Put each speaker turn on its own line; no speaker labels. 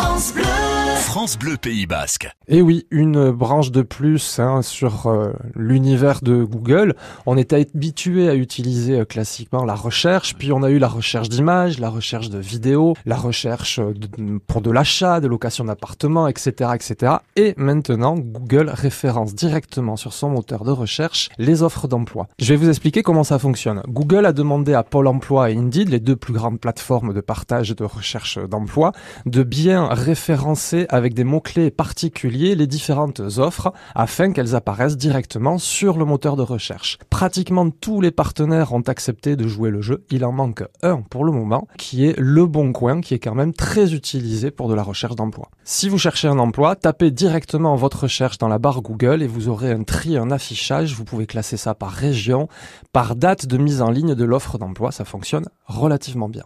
France Bleu. France Pays Basque.
Et oui, une branche de plus hein, sur euh, l'univers de Google. On est habitué à utiliser euh, classiquement la recherche, puis on a eu la recherche d'images, la recherche de vidéos, la recherche euh, pour de l'achat, de location d'appartements, etc., etc. Et maintenant, Google référence directement sur son moteur de recherche les offres d'emploi. Je vais vous expliquer comment ça fonctionne. Google a demandé à Pôle Emploi et Indeed, les deux plus grandes plateformes de partage de recherche d'emploi, de bien référencer avec des mots-clés particuliers les différentes offres afin qu'elles apparaissent directement sur le moteur de recherche. Pratiquement tous les partenaires ont accepté de jouer le jeu. Il en manque un pour le moment, qui est Le Bon Coin, qui est quand même très utilisé pour de la recherche d'emploi. Si vous cherchez un emploi, tapez directement votre recherche dans la barre Google et vous aurez un tri, un affichage. Vous pouvez classer ça par région, par date de mise en ligne de l'offre d'emploi. Ça fonctionne relativement bien.